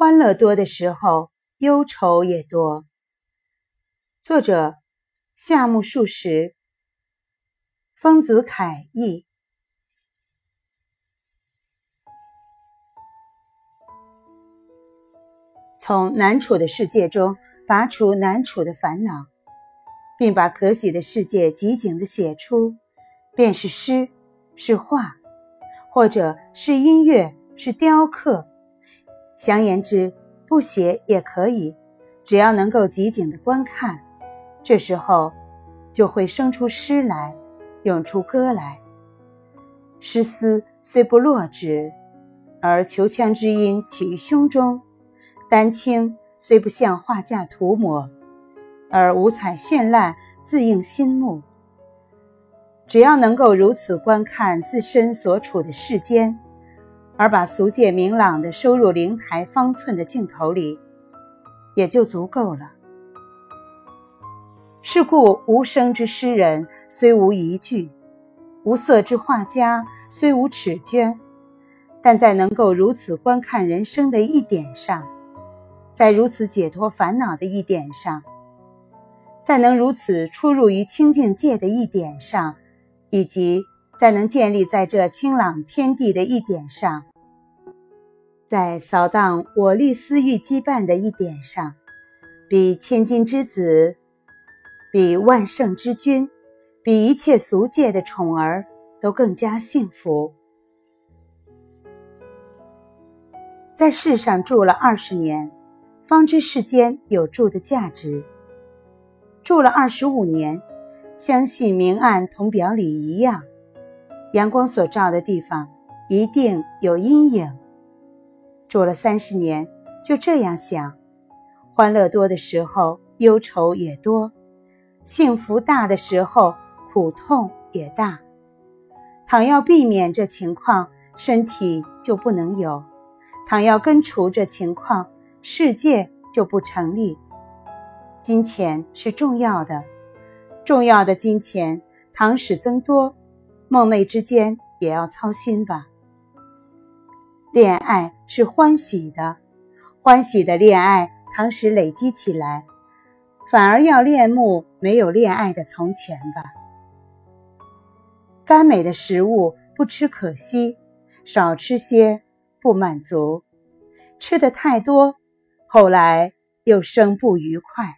欢乐多的时候，忧愁也多。作者：夏目漱石，丰子恺译。从难处的世界中拔除难处的烦恼，并把可喜的世界极景的写出，便是诗，是画，或者是音乐，是雕刻。详言之，不写也可以，只要能够极景的观看，这时候就会生出诗来，涌出歌来。诗思虽不落纸，而求腔之音起于胸中；丹青虽不像画架涂抹，而五彩绚烂自映心目。只要能够如此观看自身所处的世间。而把俗界明朗的收入灵台方寸的镜头里，也就足够了。是故，无声之诗人虽无一句，无色之画家虽无尺绢，但在能够如此观看人生的一点上，在如此解脱烦恼的一点上，在能如此出入于清净界的一点上，以及在能建立在这清朗天地的一点上。在扫荡我立私欲羁绊的一点上，比千金之子，比万圣之君，比一切俗界的宠儿都更加幸福。在世上住了二十年，方知世间有住的价值；住了二十五年，相信明暗同表里一样，阳光所照的地方一定有阴影。住了三十年，就这样想：欢乐多的时候，忧愁也多；幸福大的时候，苦痛也大。倘要避免这情况，身体就不能有；倘要根除这情况，世界就不成立。金钱是重要的，重要的金钱，倘使增多，梦寐之间也要操心吧。恋爱是欢喜的，欢喜的恋爱，倘使累积起来，反而要恋慕没有恋爱的从前吧。甘美的食物不吃可惜，少吃些不满足，吃的太多，后来又生不愉快。